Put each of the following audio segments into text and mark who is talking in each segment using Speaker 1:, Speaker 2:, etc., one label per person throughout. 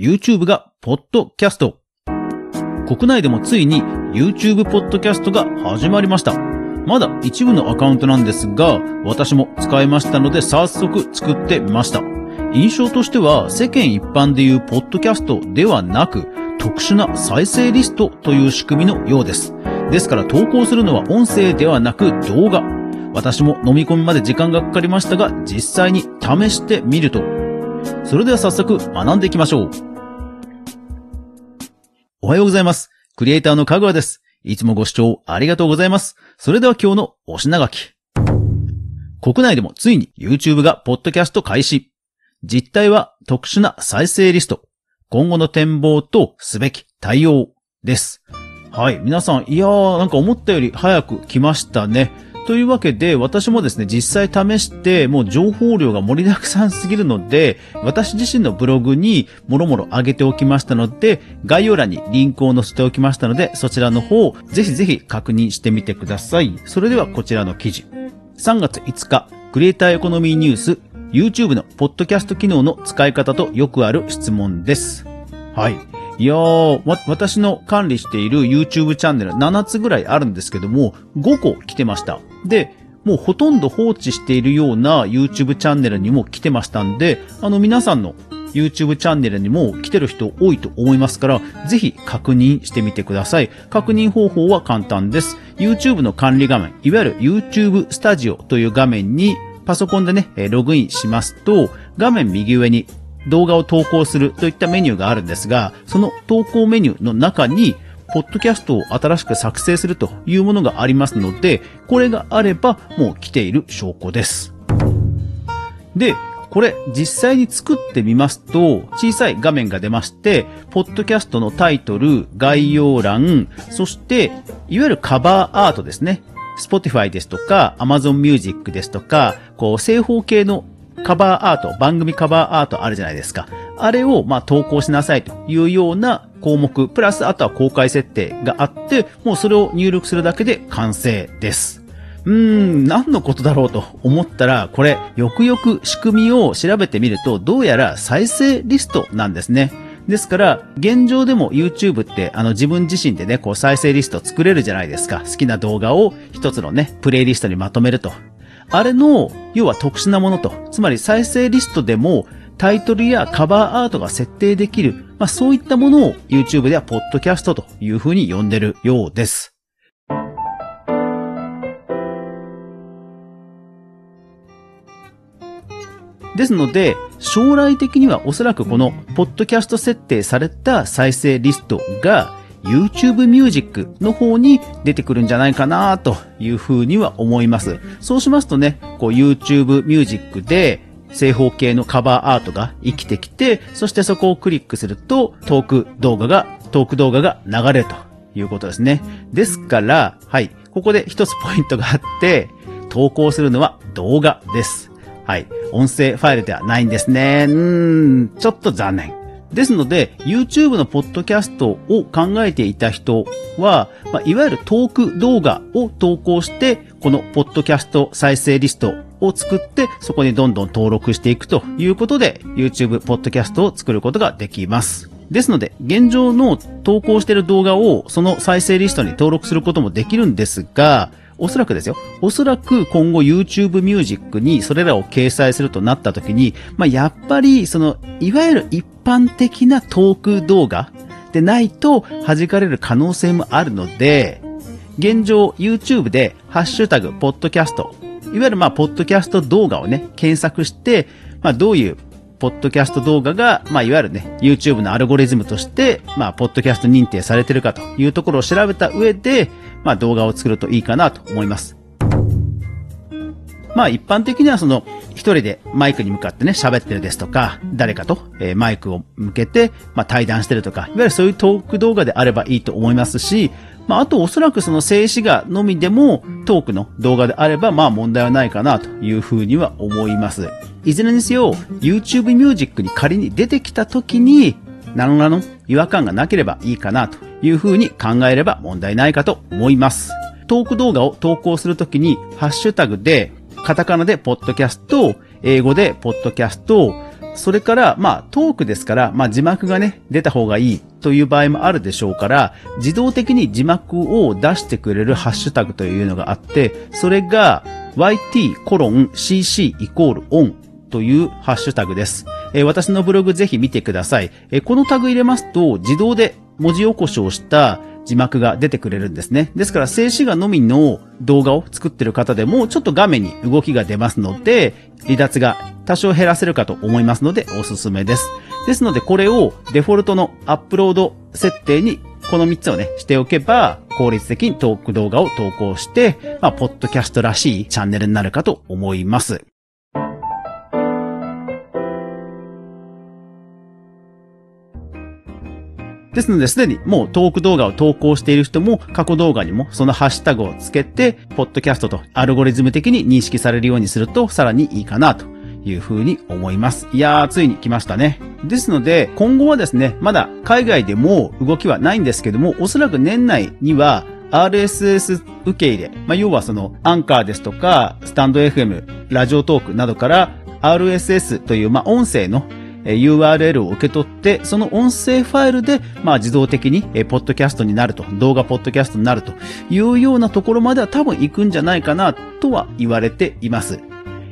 Speaker 1: YouTube がポッドキャスト。国内でもついに YouTube ポッドキャストが始まりました。まだ一部のアカウントなんですが、私も使いましたので早速作ってみました。印象としては世間一般でいうポッドキャストではなく、特殊な再生リストという仕組みのようです。ですから投稿するのは音声ではなく動画。私も飲み込みまで時間がかかりましたが、実際に試してみると。それでは早速学んでいきましょう。おはようございます。クリエイターのかぐわです。いつもご視聴ありがとうございます。それでは今日のお品書き。国内でもついに YouTube がポッドキャスト開始。実態は特殊な再生リスト。今後の展望とすべき対応です。はい。皆さん、いやー、なんか思ったより早く来ましたね。というわけで、私もですね、実際試して、もう情報量が盛りだくさんすぎるので、私自身のブログにもろもろ上げておきましたので、概要欄にリンクを載せておきましたので、そちらの方、ぜひぜひ確認してみてください。それではこちらの記事。3月5日、クリエイターエコノミーニュース、YouTube のポッドキャスト機能の使い方とよくある質問です。はい。いやー、私の管理している YouTube チャンネル7つぐらいあるんですけども、5個来てました。で、もうほとんど放置しているような YouTube チャンネルにも来てましたんで、あの皆さんの YouTube チャンネルにも来てる人多いと思いますから、ぜひ確認してみてください。確認方法は簡単です。YouTube の管理画面、いわゆる YouTube スタジオという画面にパソコンでね、ログインしますと、画面右上に動画を投稿するといったメニューがあるんですが、その投稿メニューの中に、ポッドキャストを新しく作成するというものがありますので、これがあればもう来ている証拠です。で、これ実際に作ってみますと、小さい画面が出まして、ポッドキャストのタイトル、概要欄、そして、いわゆるカバーアートですね。Spotify ですとか、Amazon Music ですとか、こう、正方形のカバーアート、番組カバーアートあるじゃないですか。あれを、まあ、投稿しなさいというような項目、プラスあとは公開設定があって、もうそれを入力するだけで完成です。うーん、何のことだろうと思ったら、これ、よくよく仕組みを調べてみると、どうやら再生リストなんですね。ですから、現状でも YouTube ってあの自分自身でね、こう再生リスト作れるじゃないですか。好きな動画を一つのね、プレイリストにまとめると。あれの、要は特殊なものと、つまり再生リストでもタイトルやカバーアートが設定できる、まあそういったものを YouTube ではポッドキャストというふうに呼んでるようです。ですので、将来的にはおそらくこのポッドキャスト設定された再生リストが YouTube Music の方に出てくるんじゃないかなというふうには思います。そうしますとね、こう YouTube Music で正方形のカバーアートが生きてきて、そしてそこをクリックするとトーク動画が、トーク動画が流れるということですね。ですから、はい、ここで一つポイントがあって、投稿するのは動画です。はい。音声ファイルではないんですね。うーん、ちょっと残念。ですので、YouTube のポッドキャストを考えていた人は、まあ、いわゆるトーク動画を投稿して、このポッドキャスト再生リストを作って、そこにどんどん登録していくということで、YouTube ポッドキャストを作ることができます。ですので、現状の投稿している動画をその再生リストに登録することもできるんですが、おそらくですよ。おそらく今後 YouTube Music にそれらを掲載するとなった時に、まあ、やっぱり、その、いわゆる一般的なトーク動画でないと弾かれる可能性もあるので、現状 YouTube でハッシュタグ、ポッドキャスト、いわゆるまあ、ポッドキャスト動画をね、検索して、まあ、どういうポッドキャスト動画が、まあ、いわゆるね、YouTube のアルゴリズムとして、まあ、ポッドキャスト認定されてるかというところを調べた上で、まあ動画を作るといいかなと思います。まあ一般的にはその一人でマイクに向かってね喋ってるですとか、誰かと、えー、マイクを向けて、まあ対談してるとか、いわゆるそういうトーク動画であればいいと思いますし、まああとおそらくその静止画のみでもトークの動画であればまあ問題はないかなというふうには思います。いずれにせよ YouTube Music に仮に出てきた時に何らの違和感がなければいいかなというふうに考えれば問題ないかと思います。トーク動画を投稿するときに、ハッシュタグで、カタカナでポッドキャスト、英語でポッドキャスト、それから、まあ、トークですから、まあ、字幕がね、出た方がいいという場合もあるでしょうから、自動的に字幕を出してくれるハッシュタグというのがあって、それが、yt:cc イコール on というハッシュタグです。えー、私のブログぜひ見てください。えー、このタグ入れますと、自動で文字起こしをした字幕が出てくれるんですね。ですから静止画のみの動画を作ってる方でもちょっと画面に動きが出ますので、離脱が多少減らせるかと思いますのでおすすめです。ですのでこれをデフォルトのアップロード設定にこの3つをね、しておけば、効率的にトーク動画を投稿して、まあ、ポッドキャストらしいチャンネルになるかと思います。ですので、すでにもうトーク動画を投稿している人も過去動画にもそのハッシュタグをつけて、ポッドキャストとアルゴリズム的に認識されるようにするとさらにいいかなというふうに思います。いやー、ついに来ましたね。ですので、今後はですね、まだ海外でも動きはないんですけども、おそらく年内には RSS 受け入れ、まあ、要はそのアンカーですとか、スタンド FM、ラジオトークなどから RSS という、まあ、音声の URL を受け取って、その音声ファイルで、まあ自動的に、えポッドキャストになると、動画ポッドキャストになるというようなところまでは多分行くんじゃないかなとは言われています。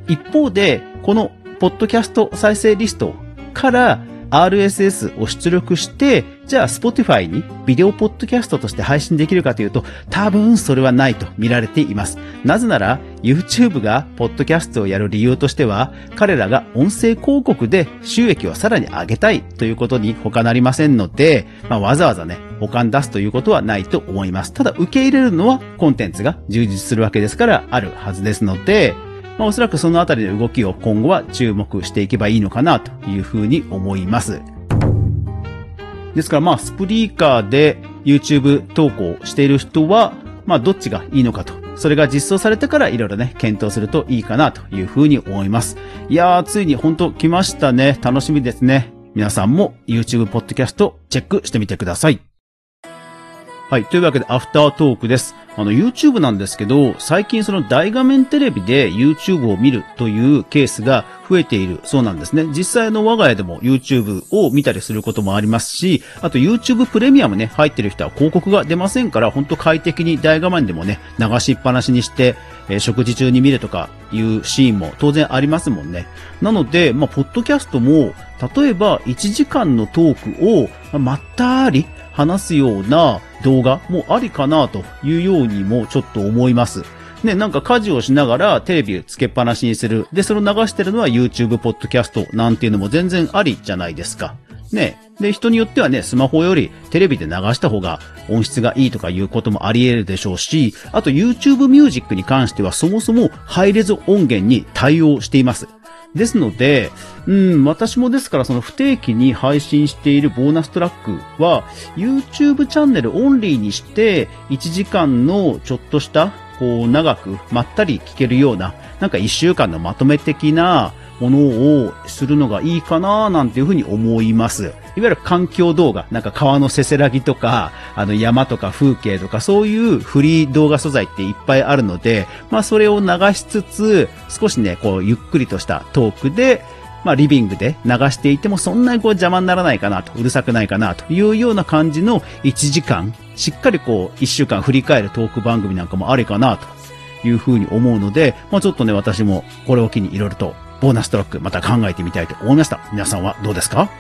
Speaker 1: 一方で、このポッドキャスト再生リストから RSS を出力して、じゃあ Spotify にビデオポッドキャストとして配信できるかというと、多分それはないと見られています。なぜなら、YouTube がポッドキャストをやる理由としては、彼らが音声広告で収益をさらに上げたいということに他なりませんので、まあ、わざわざね、他に出すということはないと思います。ただ、受け入れるのはコンテンツが充実するわけですからあるはずですので、まあ、おそらくそのあたりの動きを今後は注目していけばいいのかなというふうに思います。ですからまあ、スプリーカーで YouTube 投稿している人は、まあ、どっちがいいのかと。それが実装されてからいろいろね、検討するといいかなというふうに思います。いやー、ついに本当来ましたね。楽しみですね。皆さんも YouTube ポッドキャストチェックしてみてください。はい。というわけで、アフタートークです。あの、YouTube なんですけど、最近その大画面テレビで YouTube を見るというケースが増えているそうなんですね。実際の我が家でも YouTube を見たりすることもありますし、あと YouTube プレミアムね、入ってる人は広告が出ませんから、ほんと快適に大画面でもね、流しっぱなしにして、えー、食事中に見るとかいうシーンも当然ありますもんね。なので、まあ、ポッドキャストも、例えば1時間のトークを、まったり話すような動画もありかなというようにもちょっと思います。ね、なんか家事をしながらテレビをつけっぱなしにする。で、それを流してるのは YouTube ポッドキャストなんていうのも全然ありじゃないですか。ね。で、人によってはね、スマホよりテレビで流した方が音質がいいとかいうこともあり得るでしょうし、あと YouTube Music に関してはそもそもハイレゾ音源に対応しています。ですので、うん、私もですからその不定期に配信しているボーナストラックは YouTube チャンネルオンリーにして1時間のちょっとしたこう長くまったり聞けるようななんか1週間のまとめ的なものをするのがいいかななんていうふうに思います。いわゆる環境動画、なんか川のせせらぎとか、あの山とか風景とかそういうフリー動画素材っていっぱいあるので、まあそれを流しつつ、少しね、こうゆっくりとしたトークで、まあリビングで流していてもそんなにこう邪魔にならないかなと、うるさくないかなというような感じの1時間、しっかりこう1週間振り返るトーク番組なんかもありかなというふうに思うので、まあちょっとね、私もこれを機にいろいろとボーナストラックまた考えてみたいと思いました。皆さんはどうですか？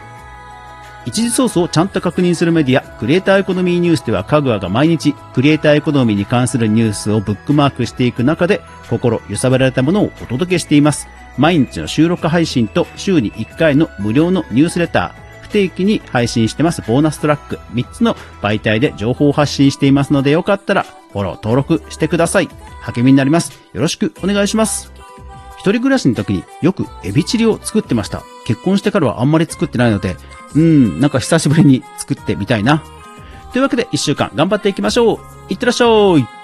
Speaker 1: 一時ソースをちゃんと確認するメディア、クリエイターエコノミーニュースでは、カグアが毎日、クリエイターエコノミーに関するニュースをブックマークしていく中で、心揺さぶられたものをお届けしています。毎日の収録配信と週に1回の無料のニュースレター、不定期に配信してますボーナストラック3つの媒体で情報を発信していますのでよかったらフォロー登録してください。励みになります。よろしくお願いします。一人暮らしの時によくエビチリを作ってました。結婚してからはあんまり作ってないので、うん、なんか久しぶりに作ってみたいな。というわけで一週間頑張っていきましょう。いってらっしゃい